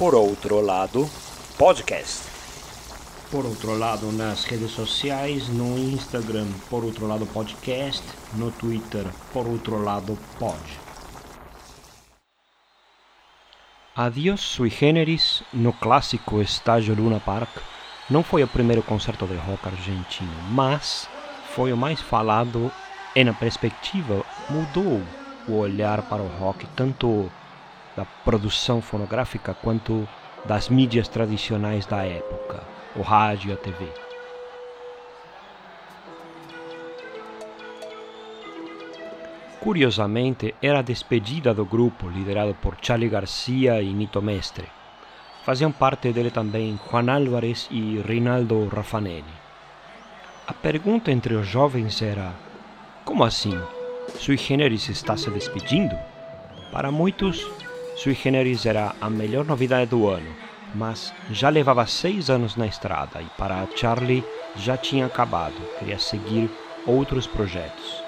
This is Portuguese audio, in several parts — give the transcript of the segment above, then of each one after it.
Por outro lado, podcast. Por outro lado, nas redes sociais, no Instagram, por outro lado, podcast, no Twitter, por outro lado, pod. Adiós Sui Generis, no clássico estágio Luna Park, não foi o primeiro concerto de rock argentino, mas foi o mais falado e, na perspectiva, mudou o olhar para o rock, tanto da produção fonográfica quanto das mídias tradicionais da época, o rádio e a TV. Curiosamente, era a despedida do grupo, liderado por Charlie Garcia e Nito Mestre. Faziam parte dele também Juan Álvarez e Rinaldo Raffanelli. A pergunta entre os jovens era: como assim? Sui Generis está se despedindo? Para muitos, Sui Generis era a melhor novidade do ano, mas já levava seis anos na estrada e para Charlie já tinha acabado, queria seguir outros projetos.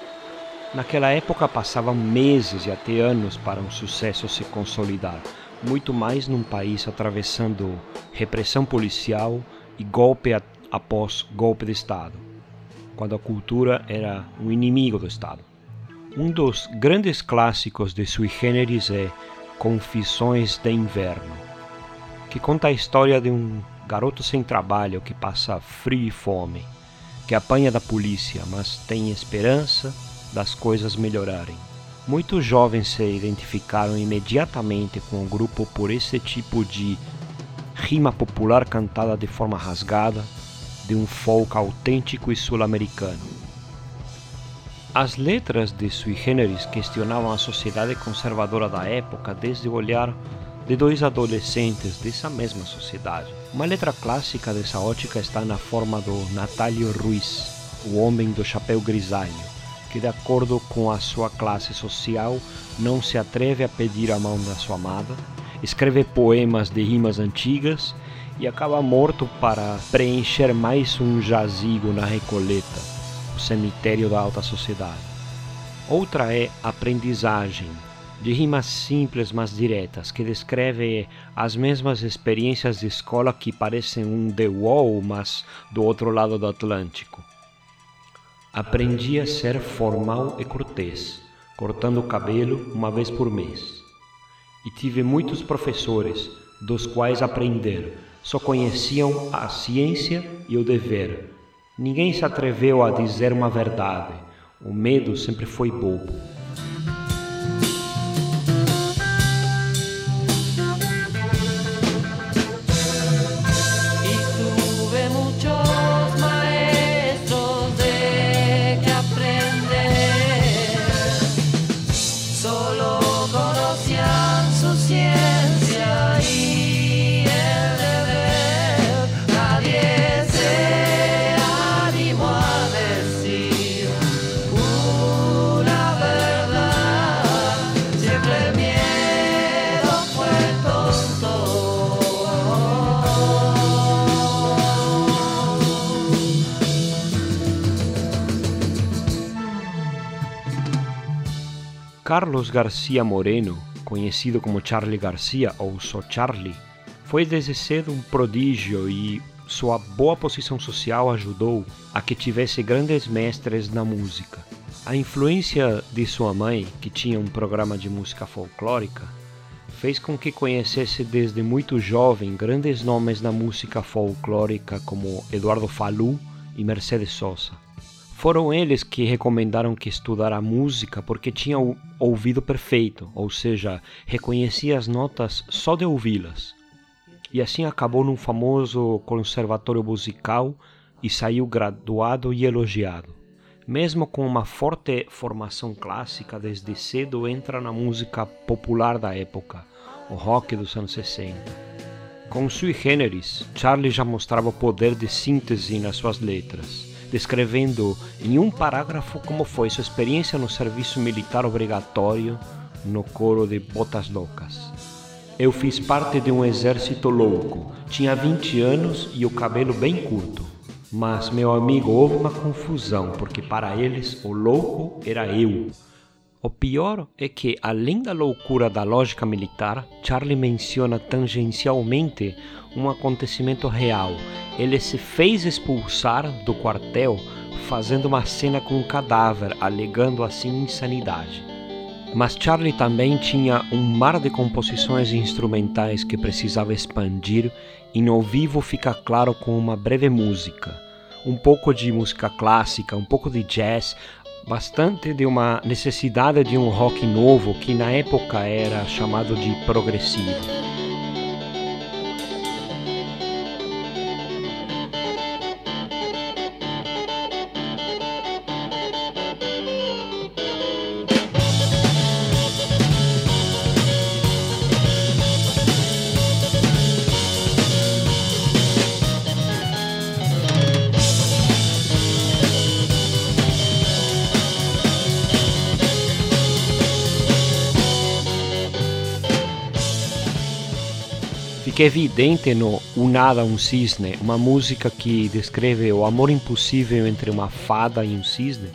Naquela época passavam meses e até anos para um sucesso se consolidar, muito mais num país atravessando repressão policial e golpe após golpe de Estado, quando a cultura era um inimigo do Estado. Um dos grandes clássicos de Sui Generis é Confissões de Inverno, que conta a história de um garoto sem trabalho que passa frio e fome, que apanha da polícia, mas tem esperança das coisas melhorarem. Muitos jovens se identificaram imediatamente com o grupo por esse tipo de rima popular cantada de forma rasgada, de um folk autêntico e sul-americano. As letras de Sui Generis questionavam a sociedade conservadora da época desde o olhar de dois adolescentes dessa mesma sociedade. Uma letra clássica dessa ótica está na forma do Natalio Ruiz, o homem do chapéu grisalho, que, de acordo com a sua classe social, não se atreve a pedir a mão da sua amada, escreve poemas de rimas antigas e acaba morto para preencher mais um jazigo na Recoleta o cemitério da alta sociedade. Outra é aprendizagem, de rimas simples mas diretas, que descreve as mesmas experiências de escola que parecem um The Wall, mas do outro lado do Atlântico. Aprendi a ser formal e cortês, cortando o cabelo uma vez por mês. E tive muitos professores, dos quais aprender, só conheciam a ciência e o dever, Ninguém se atreveu a dizer uma verdade. O medo sempre foi bobo. Carlos Garcia Moreno, conhecido como Charlie Garcia ou só Charlie, foi desde cedo um prodígio e sua boa posição social ajudou a que tivesse grandes mestres na música. A influência de sua mãe, que tinha um programa de música folclórica, fez com que conhecesse desde muito jovem grandes nomes na música folclórica como Eduardo Falu e Mercedes Sosa. Foram eles que recomendaram que estudara música porque tinha o ouvido perfeito, ou seja, reconhecia as notas só de ouvi-las. E assim acabou num famoso conservatório musical e saiu graduado e elogiado. Mesmo com uma forte formação clássica, desde cedo entra na música popular da época, o rock dos anos 60. Com sui generis, Charlie já mostrava o poder de síntese nas suas letras descrevendo em um parágrafo como foi sua experiência no serviço militar obrigatório no coro de Botas Loucas. Eu fiz parte de um exército louco, tinha 20 anos e o cabelo bem curto. Mas, meu amigo, houve uma confusão, porque para eles o louco era eu. O pior é que, além da loucura da lógica militar, Charlie menciona tangencialmente um acontecimento real. Ele se fez expulsar do quartel fazendo uma cena com um cadáver, alegando assim insanidade. Mas Charlie também tinha um mar de composições instrumentais que precisava expandir, e no vivo fica claro com uma breve música. Um pouco de música clássica, um pouco de jazz, bastante de uma necessidade de um rock novo que na época era chamado de progressivo. Fica evidente no Un Nada um Cisne, uma música que descreve o amor impossível entre uma fada e um cisne,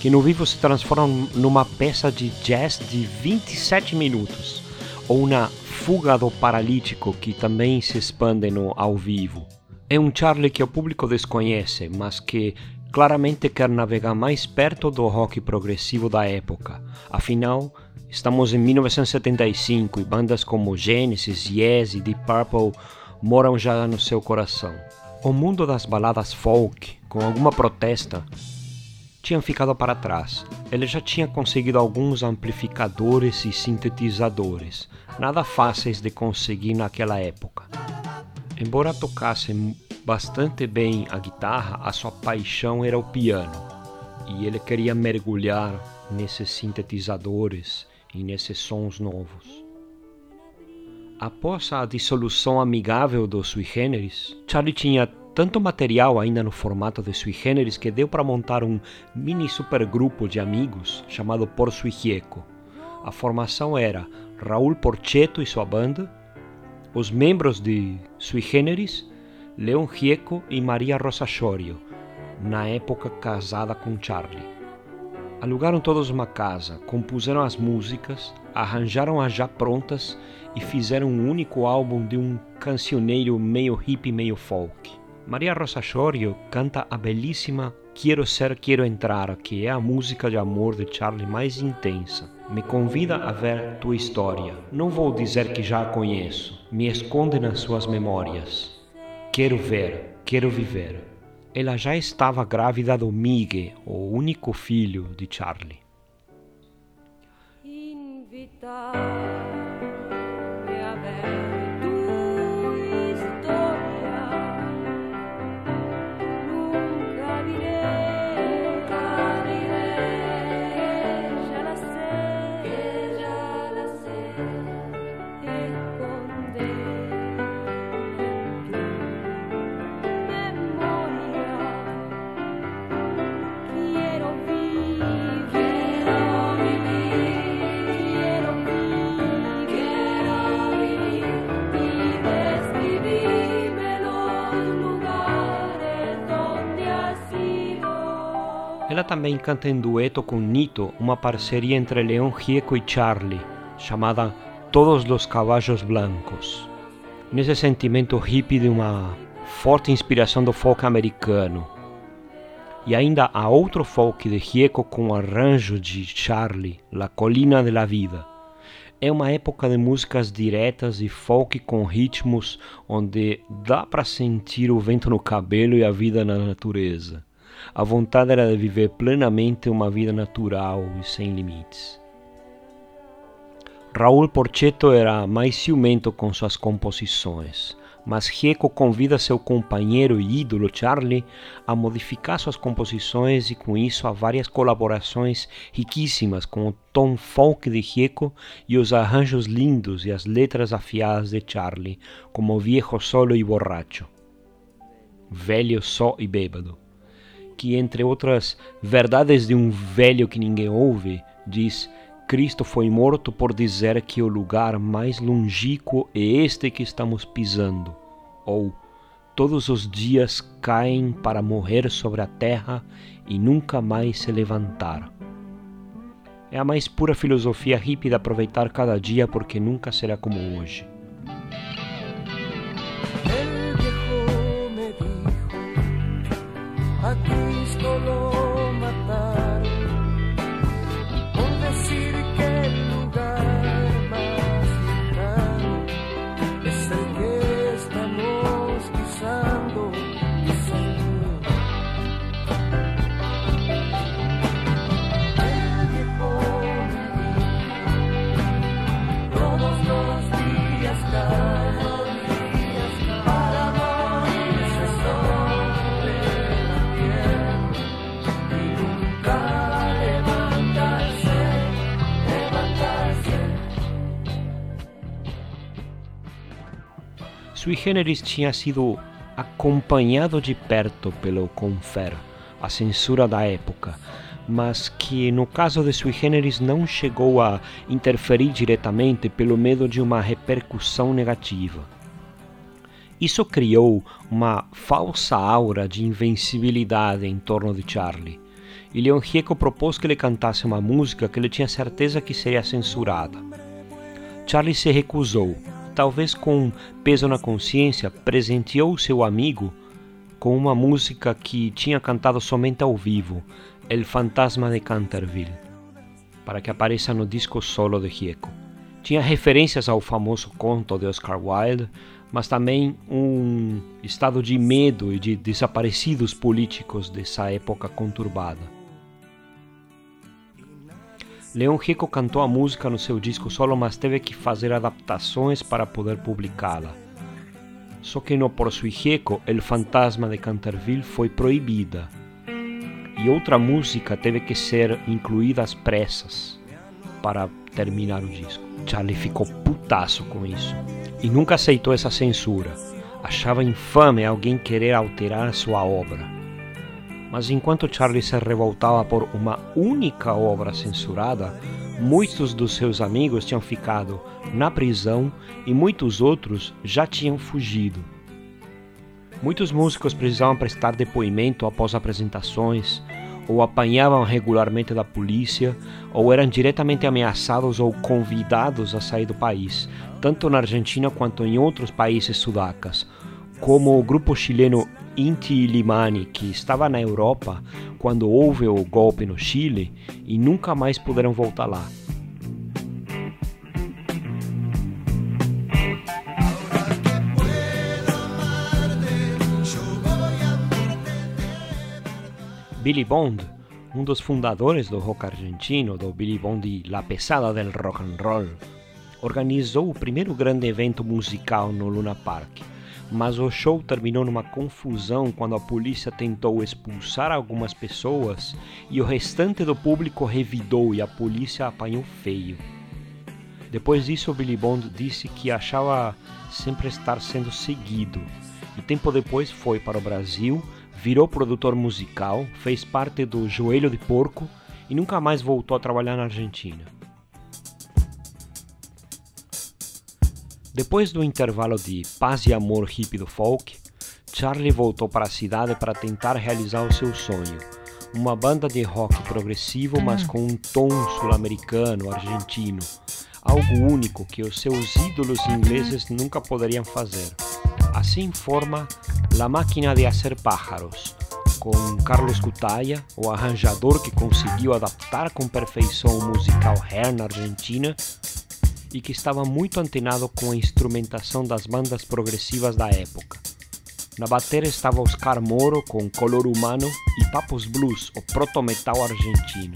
que no vivo se transforma numa peça de jazz de 27 minutos, ou na Fuga do Paralítico, que também se expande no ao vivo. É um Charlie que o público desconhece, mas que claramente quer navegar mais perto do rock progressivo da época. Afinal, Estamos em 1975 e bandas como Genesis, Yes e Deep Purple moram já no seu coração. O mundo das baladas folk, com alguma protesta, tinha ficado para trás. Ele já tinha conseguido alguns amplificadores e sintetizadores, nada fáceis de conseguir naquela época. Embora tocasse bastante bem a guitarra, a sua paixão era o piano, e ele queria mergulhar nesses sintetizadores e nesses sons novos. Após a dissolução amigável do Sui Generis, Charlie tinha tanto material ainda no formato de Sui Generis que deu para montar um mini supergrupo de amigos chamado Por Sui Gieco. A formação era Raul Porchetto e sua banda, os membros de Sui Generis, Leon Gieco e Maria Rosa Chorio, na época casada com Charlie. Alugaram todos uma casa, compuseram as músicas, arranjaram-as já prontas e fizeram um único álbum de um cancioneiro meio hippie, meio folk. Maria Rosa Chorio canta a belíssima Quero Ser, Quero Entrar, que é a música de amor de Charlie mais intensa. Me convida a ver tua história. Não vou dizer que já a conheço. Me esconde nas suas memórias. Quero ver, quero viver. Ela já estava grávida do Miguel, o único filho de Charlie. Ela também canta em dueto com Nito uma parceria entre Leon Gieco e Charlie, chamada Todos los Caballos Blancos. Nesse sentimento hippie de uma forte inspiração do folk americano. E ainda há outro folk de Gieco com arranjo de Charlie, La Colina de la Vida. É uma época de músicas diretas e folk com ritmos onde dá para sentir o vento no cabelo e a vida na natureza. A vontade era de viver plenamente uma vida natural e sem limites. Raul Porchetto era mais ciumento com suas composições, mas Gieco convida seu companheiro e ídolo Charlie a modificar suas composições e com isso há várias colaborações riquíssimas com o tom folk de Gieco e os arranjos lindos e as letras afiadas de Charlie, como Viejo Solo e Borracho. Velho só e bêbado que, entre outras verdades de um velho que ninguém ouve, diz: Cristo foi morto por dizer que o lugar mais longínquo é este que estamos pisando. Ou todos os dias caem para morrer sobre a terra e nunca mais se levantar. É a mais pura filosofia hippie de aproveitar cada dia porque nunca será como hoje. Sui Generis tinha sido acompanhado de perto pelo Confer, a censura da época, mas que no caso de Sui Generis não chegou a interferir diretamente pelo medo de uma repercussão negativa. Isso criou uma falsa aura de invencibilidade em torno de Charlie, e Leon Gieco propôs que ele cantasse uma música que ele tinha certeza que seria censurada. Charlie se recusou, talvez com peso na consciência, presenteou seu amigo com uma música que tinha cantado somente ao vivo, El Fantasma de Canterville, para que apareça no disco solo de Gieco. Tinha referências ao famoso conto de Oscar Wilde, mas também um estado de medo e de desaparecidos políticos dessa época conturbada. Leon Rico cantou a música no seu disco solo, mas teve que fazer adaptações para poder publicá-la. Só que no Por Sui Rico, El Fantasma de Canterville foi proibida. E outra música teve que ser incluída às pressas para terminar o disco. Charlie ficou putaço com isso e nunca aceitou essa censura. Achava infame alguém querer alterar sua obra. Mas enquanto Charlie se revoltava por uma única obra censurada, muitos dos seus amigos tinham ficado na prisão e muitos outros já tinham fugido. Muitos músicos precisavam prestar depoimento após apresentações, ou apanhavam regularmente da polícia, ou eram diretamente ameaçados ou convidados a sair do país, tanto na Argentina quanto em outros países sudacas, como o grupo chileno Inti Limani, que estava na Europa quando houve o golpe no Chile e nunca mais puderam voltar lá. Billy Bond, um dos fundadores do rock argentino, do Billy Bond e La Pesada del Rock and Roll, organizou o primeiro grande evento musical no Luna Park mas o show terminou numa confusão quando a polícia tentou expulsar algumas pessoas e o restante do público revidou e a polícia apanhou feio. Depois disso, Billy Bond disse que achava sempre estar sendo seguido e tempo depois foi para o Brasil, virou produtor musical, fez parte do Joelho de Porco e nunca mais voltou a trabalhar na Argentina. Depois do intervalo de paz e amor hippie do folk, Charlie voltou para a cidade para tentar realizar o seu sonho. Uma banda de rock progressivo, mas com um tom sul-americano, argentino. Algo único que os seus ídolos ingleses nunca poderiam fazer. Assim forma La Máquina de Hacer Pájaros, com Carlos Cutaya, o arranjador que conseguiu adaptar com perfeição o musical Hair na Argentina, e que estava muito antenado com a instrumentação das bandas progressivas da época. Na bateria estava Oscar Moro com Color Humano e Papos Blues, o proto-metal argentino.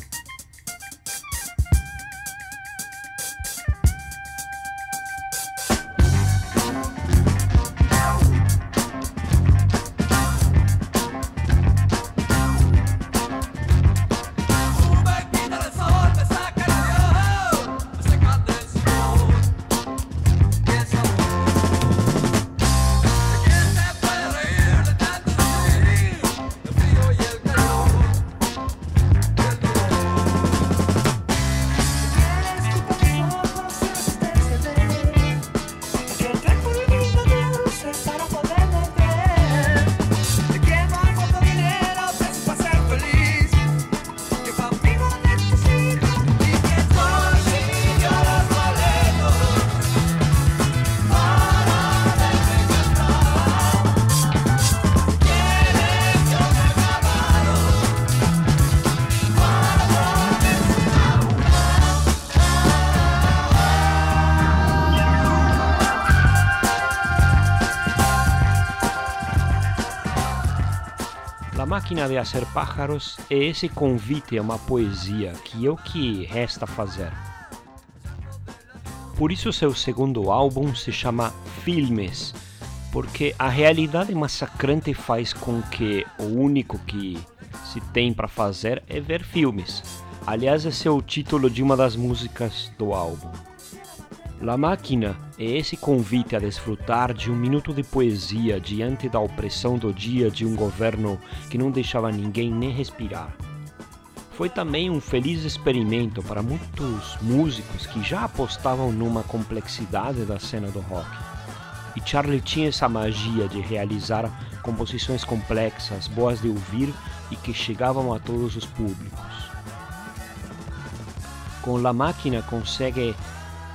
Máquina de Hacer Pájaros é esse convite a uma poesia que é o que resta fazer. Por isso seu segundo álbum se chama Filmes, porque a realidade massacrante faz com que o único que se tem para fazer é ver filmes. Aliás, esse é o título de uma das músicas do álbum. La Máquina é esse convite a desfrutar de um minuto de poesia diante da opressão do dia de um governo que não deixava ninguém nem respirar. Foi também um feliz experimento para muitos músicos que já apostavam numa complexidade da cena do rock. E Charlie tinha essa magia de realizar composições complexas, boas de ouvir e que chegavam a todos os públicos. Com La Máquina consegue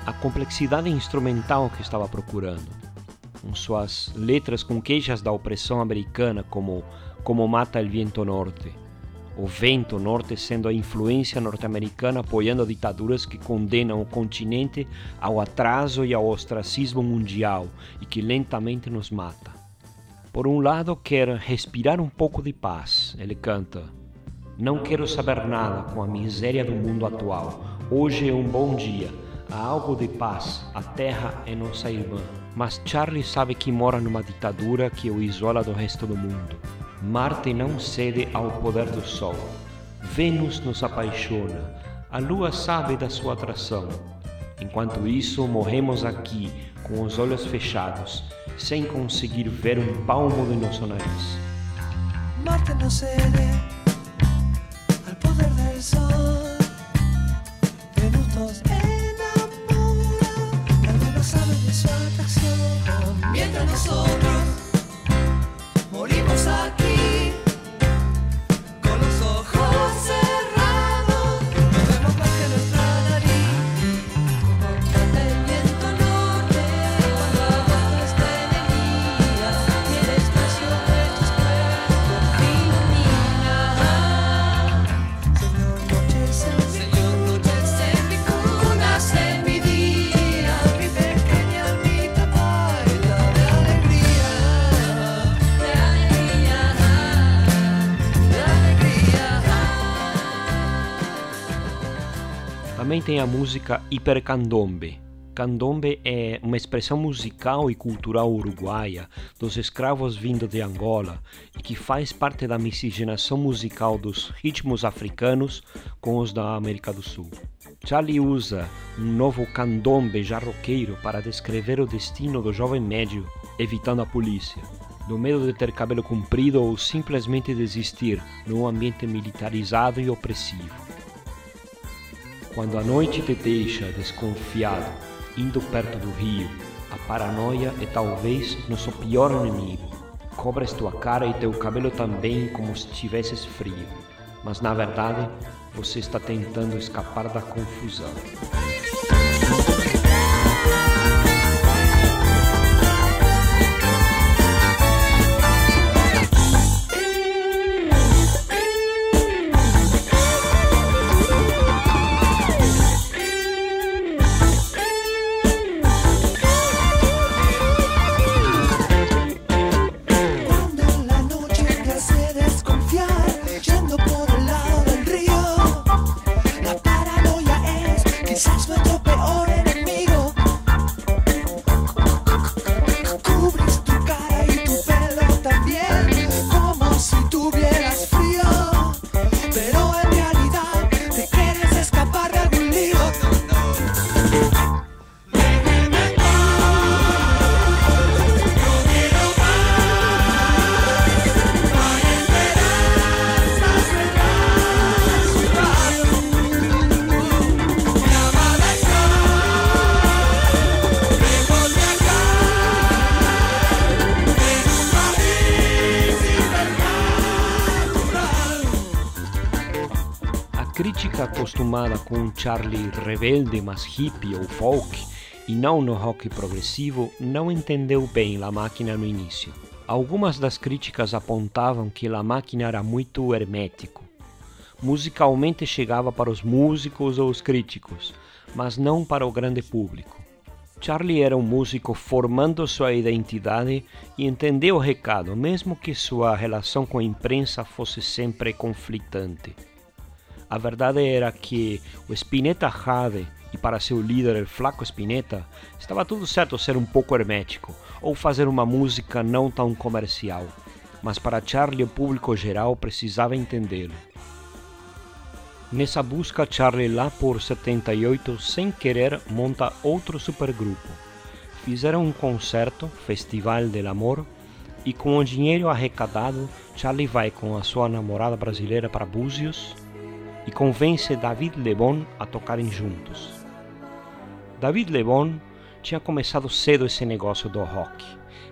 a complexidade instrumental que estava procurando. Com suas letras com queixas da opressão americana, como Como Mata el Viento Norte. O vento norte sendo a influência norte-americana apoiando ditaduras que condenam o continente ao atraso e ao ostracismo mundial e que lentamente nos mata. Por um lado, quer respirar um pouco de paz. Ele canta: Não quero saber nada com a miséria do mundo atual. Hoje é um bom dia há algo de paz, a terra é nossa irmã. Mas Charlie sabe que mora numa ditadura que o isola do resto do mundo. Marte não cede ao poder do Sol. Vênus nos apaixona. A Lua sabe da sua atração. Enquanto isso, morremos aqui, com os olhos fechados, sem conseguir ver um palmo de nosso nariz. Marte não cede al poder del Sol. Venus nos I can. Tem a música Hipercandombe. Candombe é uma expressão musical e cultural uruguaia dos escravos vindo de Angola e que faz parte da miscigenação musical dos ritmos africanos com os da América do Sul. Charlie usa um novo candombe já roqueiro para descrever o destino do jovem médio evitando a polícia, do medo de ter cabelo comprido ou simplesmente desistir num ambiente militarizado e opressivo. Quando a noite te deixa desconfiado, indo perto do rio, a paranoia é talvez nosso pior inimigo. Cobras tua cara e teu cabelo também como se tivesses frio, mas na verdade você está tentando escapar da confusão. Acostumada com um Charlie rebelde, mas hippie ou folk, e não no rock progressivo, não entendeu bem La Máquina no início. Algumas das críticas apontavam que La Máquina era muito hermético. Musicalmente chegava para os músicos ou os críticos, mas não para o grande público. Charlie era um músico formando sua identidade e entendeu o recado, mesmo que sua relação com a imprensa fosse sempre conflitante. A verdade era que o Spinetta Jade e para seu líder, o Flaco Spinetta, estava tudo certo ser um pouco hermético ou fazer uma música não tão comercial, mas para Charlie o público geral precisava entendê-lo. Nessa busca, Charlie lá por 78, sem querer, monta outro supergrupo. Fizeram um concerto, Festival del Amor, e com o dinheiro arrecadado, Charlie vai com a sua namorada brasileira para Búzios e convence David Lebon a tocarem juntos. David Lebon tinha começado cedo esse negócio do rock.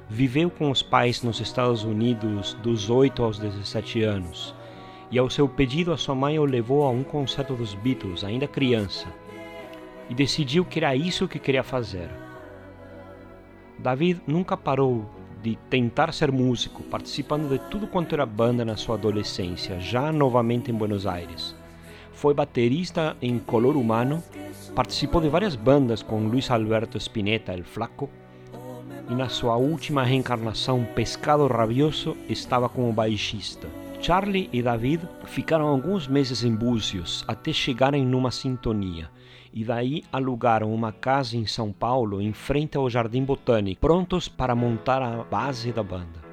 Viveu com os pais nos Estados Unidos dos 8 aos 17 anos e ao seu pedido a sua mãe o levou a um concerto dos Beatles, ainda criança, e decidiu que era isso que queria fazer. David nunca parou de tentar ser músico, participando de tudo quanto era banda na sua adolescência, já novamente em Buenos Aires. Foi baterista em Color Humano, participou de várias bandas com Luis Alberto Spinetta, El Flaco, e na sua última reencarnação, Pescado Rabioso, estava como baixista. Charlie e David ficaram alguns meses em Búzios até chegarem numa sintonia, e daí alugaram uma casa em São Paulo, em frente ao Jardim Botânico, prontos para montar a base da banda.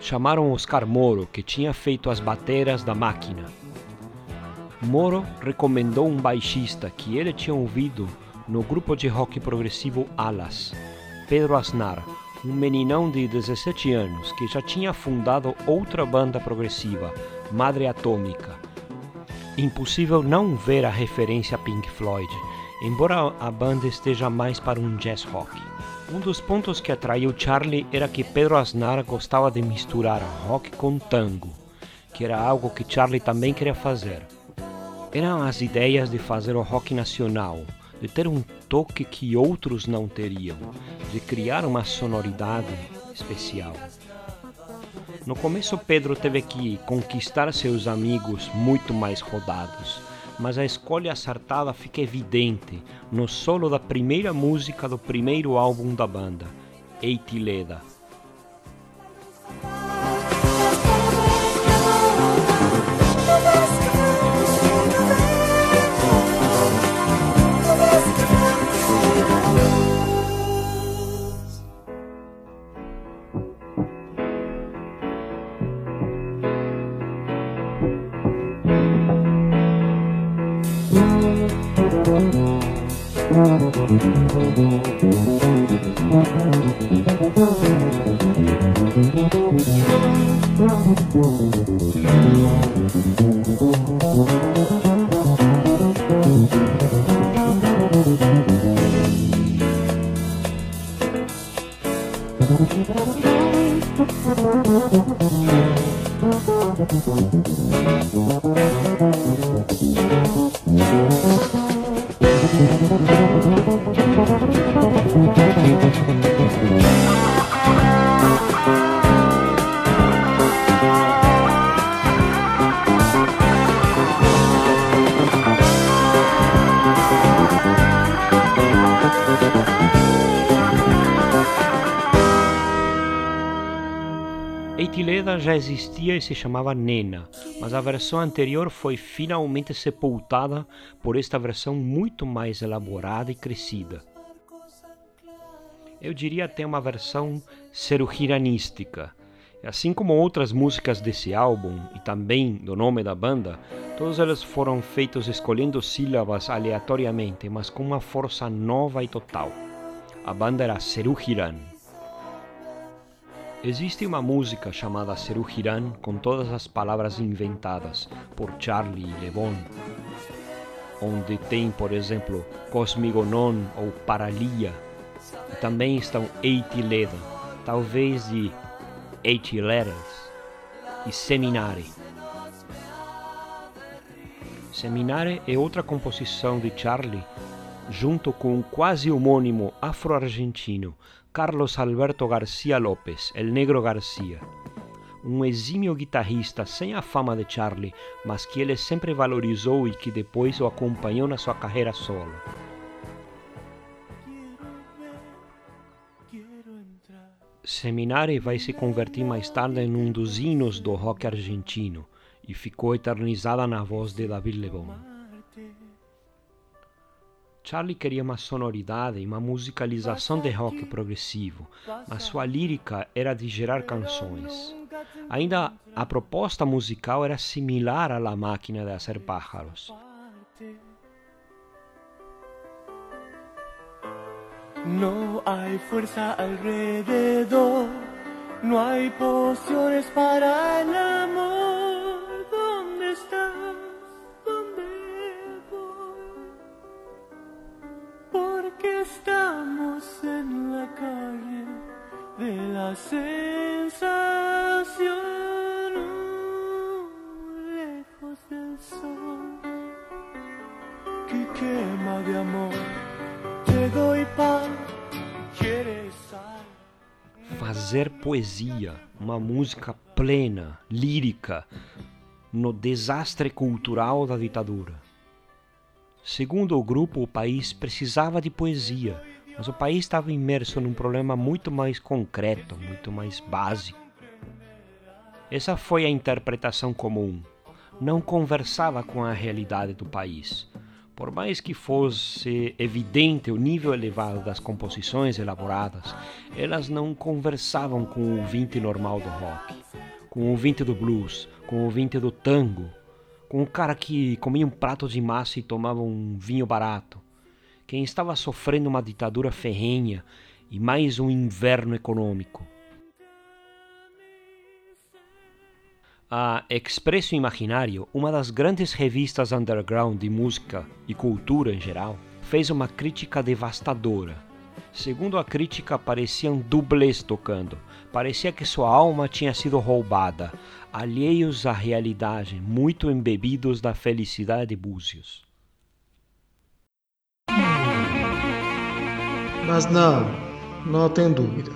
Chamaram Oscar Moro, que tinha feito as bateras da máquina. Moro recomendou um baixista que ele tinha ouvido no grupo de rock progressivo Alas, Pedro Aznar, um meninão de 17 anos que já tinha fundado outra banda progressiva, Madre Atômica. Impossível não ver a referência a Pink Floyd, embora a banda esteja mais para um jazz rock. Um dos pontos que atraiu Charlie era que Pedro Aznar gostava de misturar rock com tango, que era algo que Charlie também queria fazer. Eram as ideias de fazer o rock nacional, de ter um toque que outros não teriam, de criar uma sonoridade especial. No começo, Pedro teve que conquistar seus amigos muito mais rodados, mas a escolha acertada fica evidente no solo da primeira música do primeiro álbum da banda, Eitileda. Eitileda já existia e se chamava Nena, mas a versão anterior foi finalmente sepultada por esta versão muito mais elaborada e crescida. Eu diria até uma versão serugiranística. Assim como outras músicas desse álbum e também do nome da banda, todas elas foram feitas escolhendo sílabas aleatoriamente, mas com uma força nova e total. A banda era Serugiran. Existe uma música chamada Serugiran com todas as palavras inventadas por Charlie e Lebon, onde tem, por exemplo, Cosmigonon ou Paralia, e também estão Eitileda, talvez de Letters, e Seminare. Seminare é outra composição de Charlie, junto com o quase homônimo afro-argentino Carlos Alberto García López, El Negro García. Um exímio guitarrista sem a fama de Charlie, mas que ele sempre valorizou e que depois o acompanhou na sua carreira solo. Seminari vai se convertir mais tarde em um dos hinos do rock argentino e ficou eternizada na voz de David Lebon. Charlie queria uma sonoridade e uma musicalização de rock progressivo, mas sua lírica era de gerar canções. Ainda a proposta musical era similar à La Máquina de Hacer Pájaros. No hay fuerza alrededor, no hay pociones para el amor. Fazer poesia, uma música plena, lírica, no desastre cultural da ditadura. Segundo o grupo, o país precisava de poesia, mas o país estava imerso num problema muito mais concreto, muito mais básico. Essa foi a interpretação comum. Não conversava com a realidade do país. Por mais que fosse evidente o nível elevado das composições elaboradas, elas não conversavam com o ouvinte normal do rock, com o ouvinte do blues, com o ouvinte do tango, com o cara que comia um prato de massa e tomava um vinho barato, quem estava sofrendo uma ditadura ferrenha e mais um inverno econômico. A Expresso Imaginário, uma das grandes revistas underground de música e cultura em geral, fez uma crítica devastadora. Segundo a crítica, pareciam dublês tocando. Parecia que sua alma tinha sido roubada, alheios à realidade, muito embebidos da felicidade de Búzios. Mas não, não tem dúvida.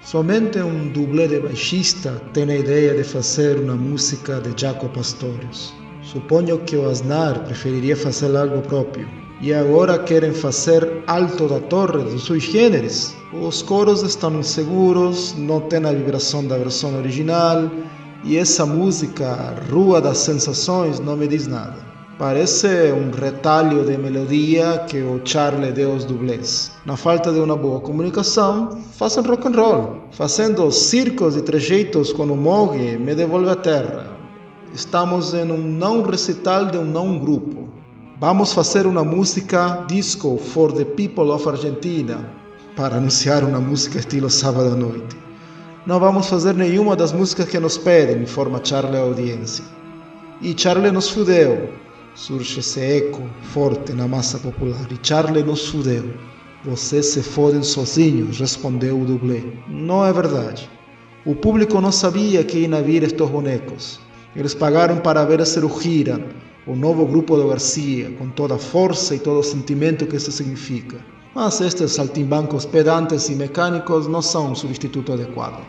Somente um dublê de baixista tem a ideia de fazer uma música de Jaco Pastorius. Suponho que o Aznar preferiria fazer algo próprio. E agora querem fazer Alto da Torre dos seus gêneros. Os coros estão inseguros, não tem a vibração da versão original, e essa música, Rua das Sensações, não me diz nada. Parece um retalho de melodia que o Charlie deu aos dublês. Na falta de uma boa comunicação, fazem rock and roll. Fazendo circos e trejeitos com o Mogi, me devolve a terra. Estamos em um não recital de um não grupo. Vamos fazer uma música disco for the people of Argentina, para anunciar uma música estilo sábado à noite. Não vamos fazer nenhuma das músicas que nos pedem, informa Charlie à audiência. E Charlie nos fudeu. Surge esse eco forte na massa popular. E Charlie nos fudeu. Vocês se fodem sozinhos, respondeu o dublê. Não é verdade. O público não sabia que iam vir estes bonecos. Eles pagaram para ver a Cerujira, o novo grupo do Garcia, com toda a força e todo o sentimento que isso significa. Mas estes saltimbancos pedantes e mecânicos não são um substituto adequado.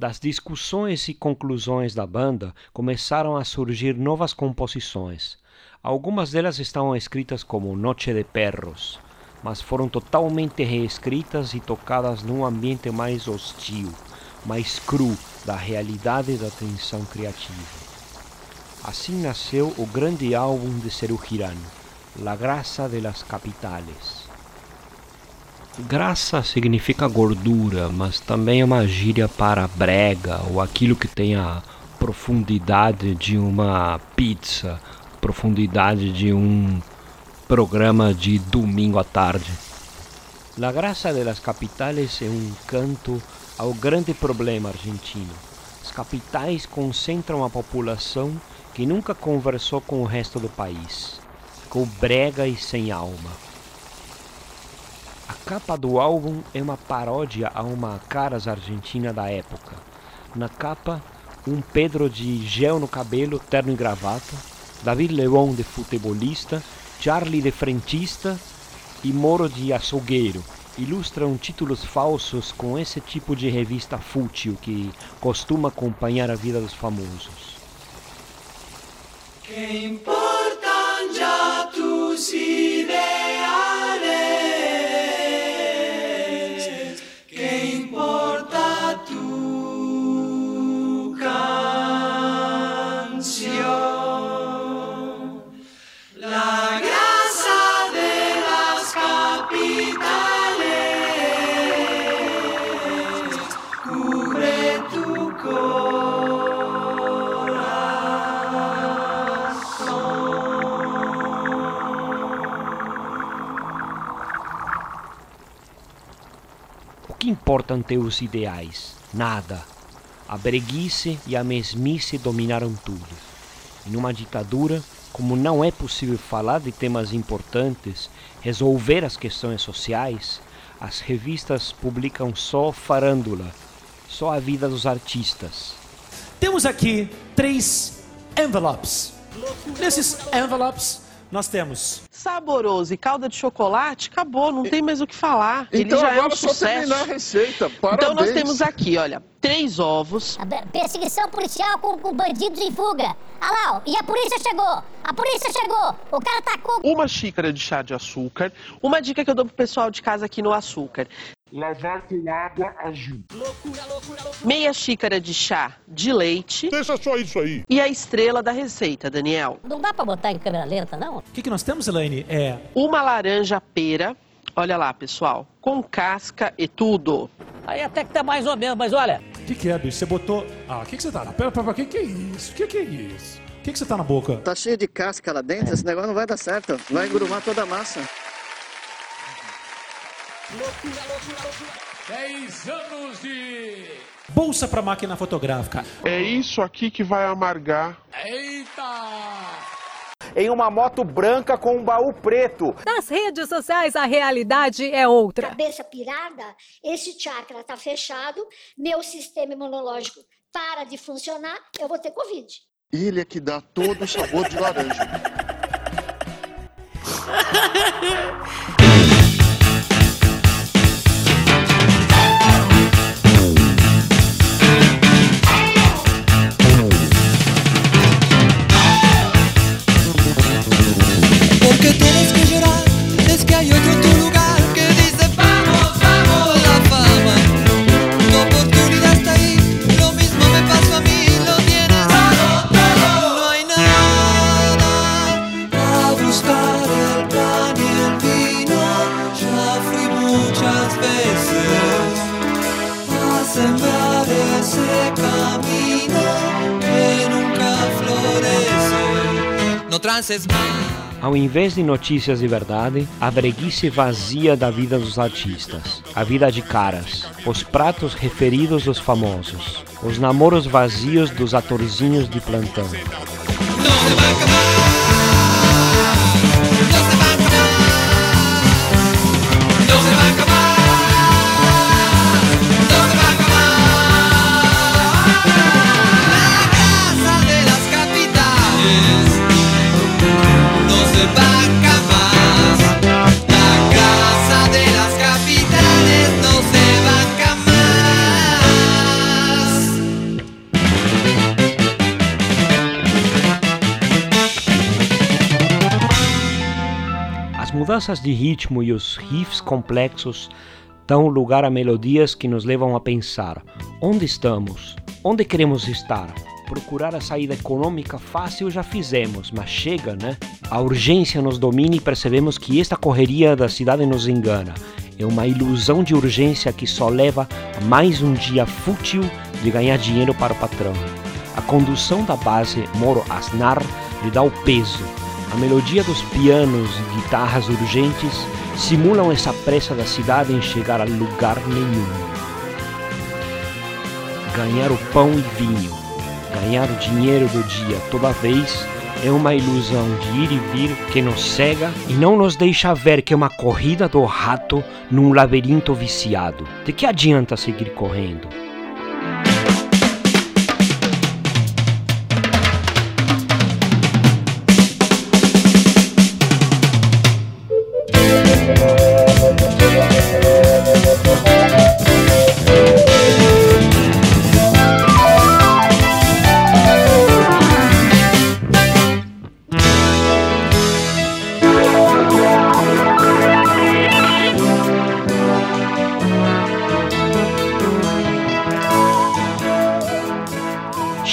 Das discussões e conclusões da banda começaram a surgir novas composições. Algumas delas estavam escritas como Noche de Perros, mas foram totalmente reescritas e tocadas num ambiente mais hostil, mais cru da realidade da tensão criativa. Assim nasceu o grande álbum de Seru Girano, La Graça de las Capitales. Graça significa gordura, mas também é uma gíria para brega ou aquilo que tem a profundidade de uma pizza, profundidade de um programa de domingo à tarde. La Graça de las Capitales é um canto ao grande problema argentino. As capitais concentram a população que nunca conversou com o resto do país, ficou brega e sem alma. A capa do álbum é uma paródia a uma caras argentina da época. Na capa, um Pedro de gel no cabelo, terno e gravata, David Leon de futebolista, Charlie de frentista e Moro de açougueiro ilustram títulos falsos com esse tipo de revista fútil que costuma acompanhar a vida dos famosos. ¿Qué importan ya tus ideales? Importam teus ideais? Nada. A breguice e a mesmice dominaram tudo. E numa ditadura, como não é possível falar de temas importantes, resolver as questões sociais, as revistas publicam só farândula, só a vida dos artistas. Temos aqui três envelopes. Nesses envelopes, nós temos saboroso e calda de chocolate, acabou, não tem mais o que falar. Ele Então já é agora um só sucesso. terminar a receita. Parabéns. Então nós temos aqui, olha, três ovos, A Perseguição policial com, com bandidos em fuga. Ah lá, ó, e a polícia chegou! A polícia chegou! O cara tá tacou uma xícara de chá de açúcar. Uma dica que eu dou pro pessoal de casa aqui no açúcar. Lavar com água azul. Meia xícara de chá de leite Deixa só isso aí. e a estrela da receita, Daniel. Não dá pra botar em câmera lenta, não? O que, que nós temos, Elaine? É Uma laranja pera, olha lá, pessoal, com casca e tudo. Aí até que tá mais ou menos, mas olha, O que, que é, bicho? Você botou. Ah, o que, que você tá? Pera, pera, pera, o que, que é isso? O que, que é isso? O que, que você tá na boca? Tá cheio de casca lá dentro, esse negócio não vai dar certo. Vai engrumar toda a massa. Bolsa para máquina fotográfica. É isso aqui que vai amargar. Em uma moto branca com um baú preto. Nas redes sociais, a realidade é outra. Cabeça pirada, esse chakra tá fechado, meu sistema imunológico para de funcionar, eu vou ter Covid. Ilha que dá todo o sabor de laranja. Ao invés de notícias de verdade, a breguice vazia da vida dos artistas, a vida de caras, os pratos referidos dos famosos, os namoros vazios dos atorzinhos de plantão. Mudanças de ritmo e os riffs complexos dão lugar a melodias que nos levam a pensar: onde estamos? Onde queremos estar? Procurar a saída econômica fácil já fizemos, mas chega, né? A urgência nos domina e percebemos que esta correria da cidade nos engana. É uma ilusão de urgência que só leva a mais um dia fútil de ganhar dinheiro para o patrão. A condução da base Moro Asnar lhe dá o peso. A melodia dos pianos e guitarras urgentes simulam essa pressa da cidade em chegar a lugar nenhum. Ganhar o pão e vinho, ganhar o dinheiro do dia toda vez é uma ilusão de ir e vir que nos cega e não nos deixa ver que é uma corrida do rato num labirinto viciado. De que adianta seguir correndo?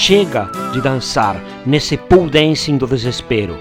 Chega de dançar nesse pool dancing do desespero.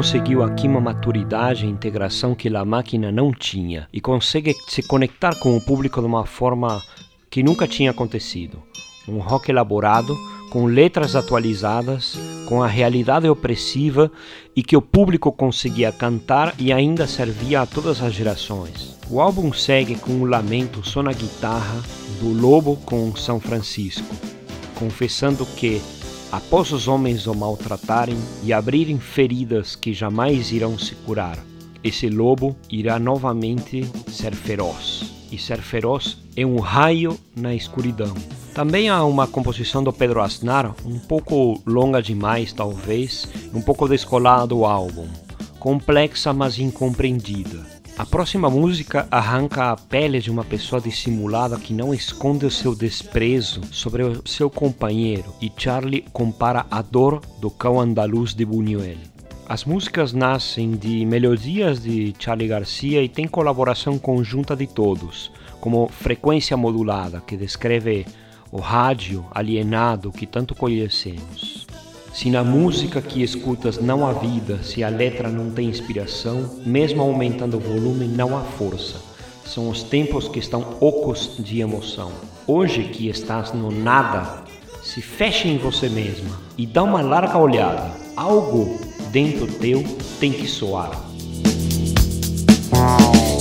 Conseguiu aqui uma maturidade e integração que a máquina não tinha e consegue se conectar com o público de uma forma que nunca tinha acontecido. Um rock elaborado, com letras atualizadas, com a realidade opressiva e que o público conseguia cantar e ainda servia a todas as gerações. O álbum segue com um lamento só na guitarra do Lobo com São Francisco, confessando que após os homens o maltratarem e abrirem feridas que jamais irão se curar, esse lobo irá novamente ser feroz. E ser feroz é um raio na escuridão. Também há uma composição do Pedro Aznar, um pouco longa demais talvez, um pouco descolada do álbum, complexa mas incompreendida. A próxima música arranca a pele de uma pessoa dissimulada que não esconde o seu desprezo sobre o seu companheiro e Charlie compara a dor do cão andaluz de Buñuel. As músicas nascem de melodias de Charlie Garcia e tem colaboração conjunta de todos, como Frequência Modulada, que descreve o rádio alienado que tanto conhecemos. Se na música que escutas não há vida, se a letra não tem inspiração, mesmo aumentando o volume, não há força. São os tempos que estão ocos de emoção. Hoje que estás no nada, se feche em você mesma e dá uma larga olhada. Algo dentro teu tem que soar.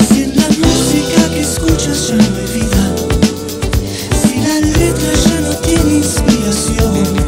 Si en la música que escuchas ya no hay vida, si la letra ya no tiene inspiración,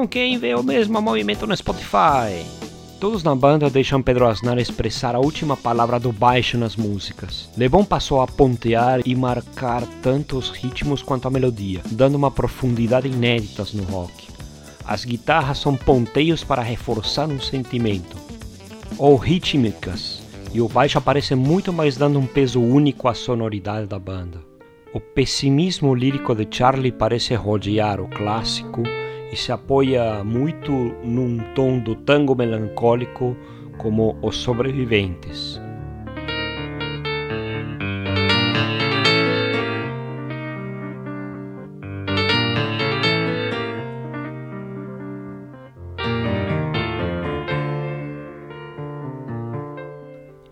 Mão quem vê o mesmo movimento no Spotify. Todos na banda deixam Pedro Aznar expressar a última palavra do baixo nas músicas. Lebon passou a pontear e marcar tanto os ritmos quanto a melodia, dando uma profundidade inéditas no rock. As guitarras são ponteios para reforçar um sentimento, ou rítmicas, e o baixo aparece muito mais dando um peso único à sonoridade da banda. O pessimismo lírico de Charlie parece rodear o clássico e se apoia muito num tom do tango melancólico como Os Sobreviventes.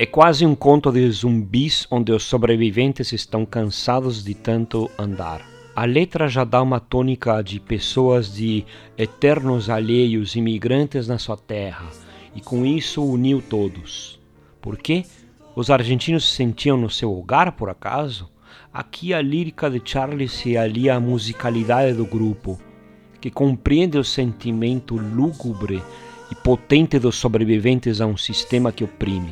É quase um conto de zumbis onde os sobreviventes estão cansados de tanto andar. A letra já dá uma tônica de pessoas de eternos alheios imigrantes na sua terra, e com isso uniu todos. Por quê? Os argentinos se sentiam no seu lugar, por acaso? Aqui a lírica de Charlie se alia à musicalidade do grupo, que compreende o sentimento lúgubre e potente dos sobreviventes a um sistema que oprime.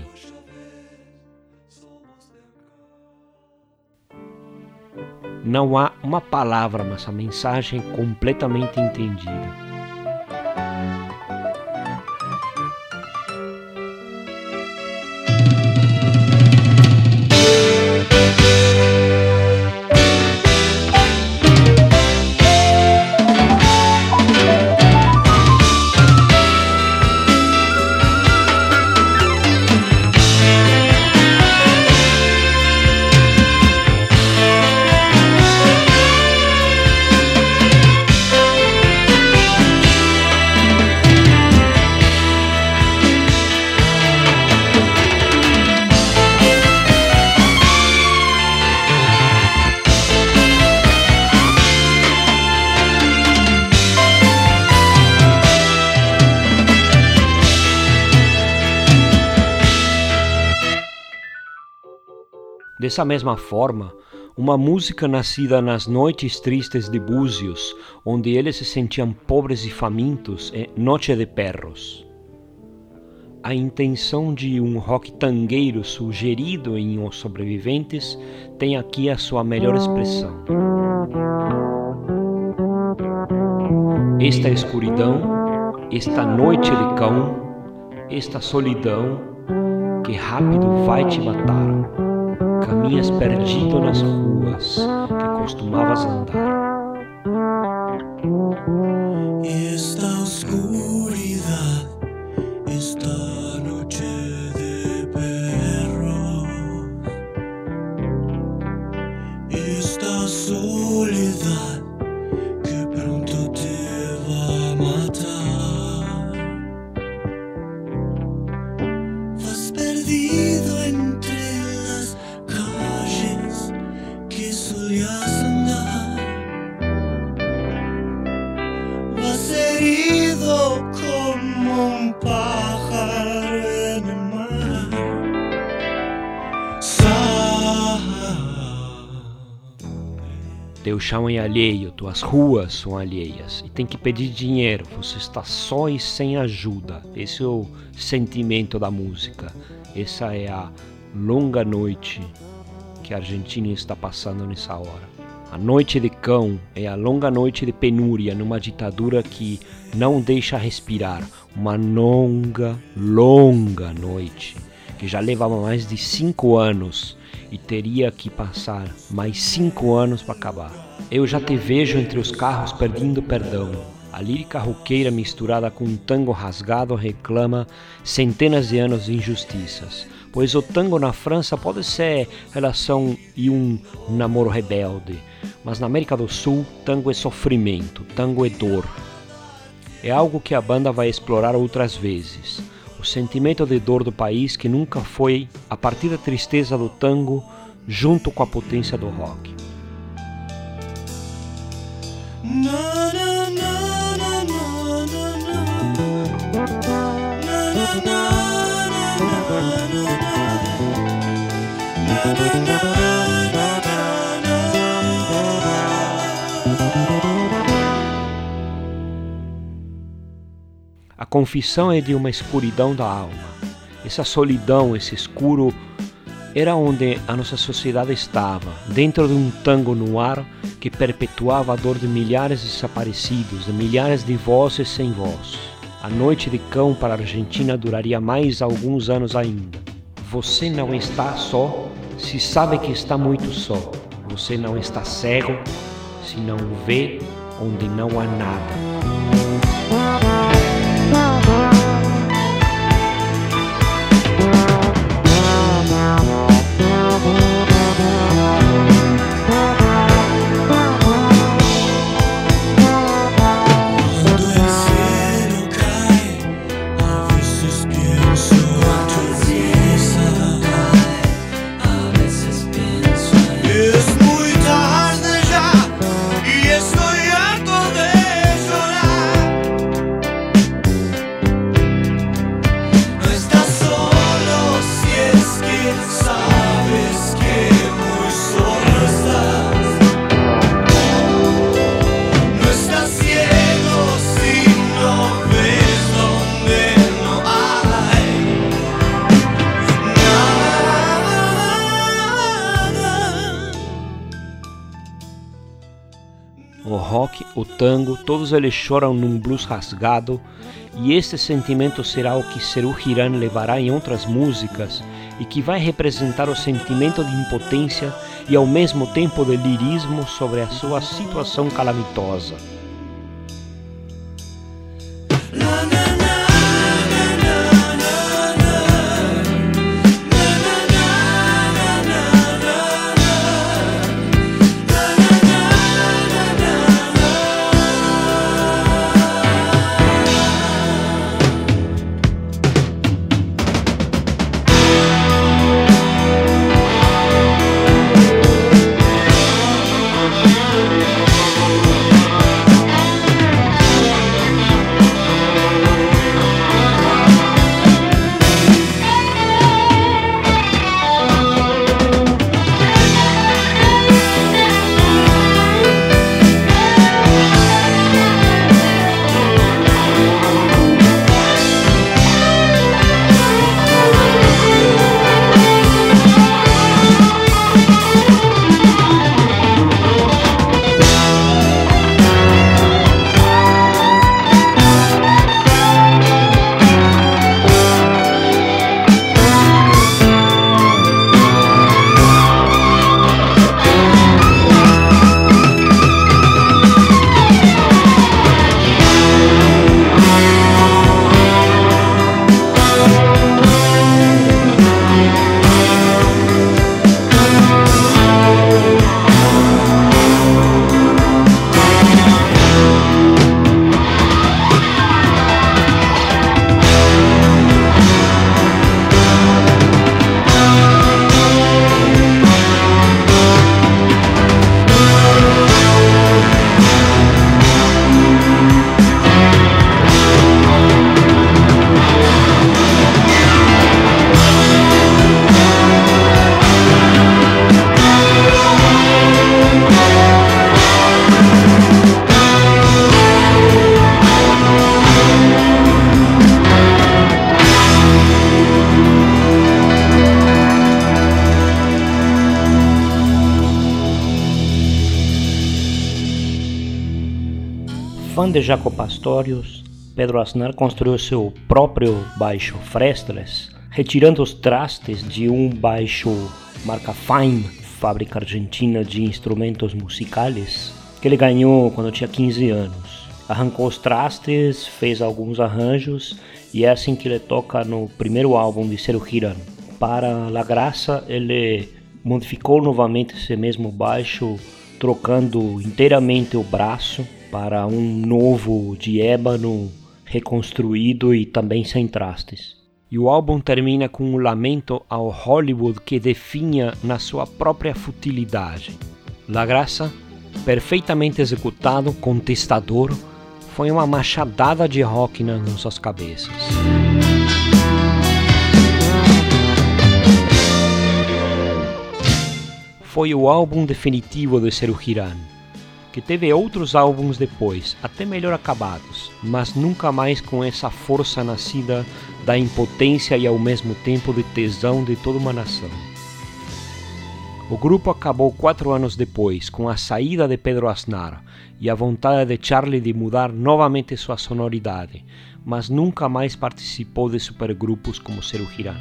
Não há uma palavra, mas a mensagem completamente entendida. Dessa mesma forma, uma música nascida nas noites tristes de Búzios, onde eles se sentiam pobres e famintos, é Noche de Perros. A intenção de um rock tangueiro sugerido em Os Sobreviventes tem aqui a sua melhor expressão. Esta escuridão, esta noite de cão, esta solidão que rápido vai te matar. Caminhas perdido nas ruas que costumavas andar. Esta oscuridad, Teu chão é alheio, tuas ruas são alheias e tem que pedir dinheiro. Você está só e sem ajuda. Esse é o sentimento da música. Essa é a longa noite que a Argentina está passando nessa hora. A noite de cão é a longa noite de penúria numa ditadura que não deixa respirar. Uma longa, longa noite que já levava mais de cinco anos e teria que passar mais cinco anos para acabar. Eu já te vejo entre os carros perdendo perdão. A lírica roqueira misturada com um tango rasgado reclama centenas de anos de injustiças. Pois o tango na França pode ser relação e um namoro rebelde, mas na América do Sul, tango é sofrimento, tango é dor. É algo que a banda vai explorar outras vezes. Sentimento de dor do país que nunca foi, a partir da tristeza do tango, junto com a potência do rock. A confissão é de uma escuridão da alma. Essa solidão, esse escuro, era onde a nossa sociedade estava, dentro de um tango no ar que perpetuava a dor de milhares de desaparecidos, de milhares de vozes sem voz. A noite de cão para a Argentina duraria mais alguns anos ainda. Você não está só se sabe que está muito só. Você não está cego se não vê onde não há nada. 那么 o tango, todos eles choram num blues rasgado, e este sentimento será o que Seru Hiran levará em outras músicas e que vai representar o sentimento de impotência e ao mesmo tempo de lirismo sobre a sua situação calamitosa. De Jaco Pastorius, Pedro Aznar construiu seu próprio baixo Fretless, retirando os trastes de um baixo marca Fime, fábrica argentina de instrumentos musicais, que ele ganhou quando tinha 15 anos. Arrancou os trastes, fez alguns arranjos e é assim que ele toca no primeiro álbum de Cero Hiran. Para La Graça, ele modificou novamente esse mesmo baixo, trocando inteiramente o braço para um novo de ébano reconstruído e também sem trastes. E o álbum termina com um lamento ao Hollywood que definha na sua própria futilidade. La Graça, perfeitamente executado, contestador, foi uma machadada de rock nas nossas cabeças. Foi o álbum definitivo de Seru Hiran, que teve outros álbuns depois, até melhor acabados, mas nunca mais com essa força nascida da impotência e ao mesmo tempo de tesão de toda uma nação. O grupo acabou quatro anos depois, com a saída de Pedro Aznar e a vontade de Charlie de mudar novamente sua sonoridade, mas nunca mais participou de supergrupos como Seru Hiran.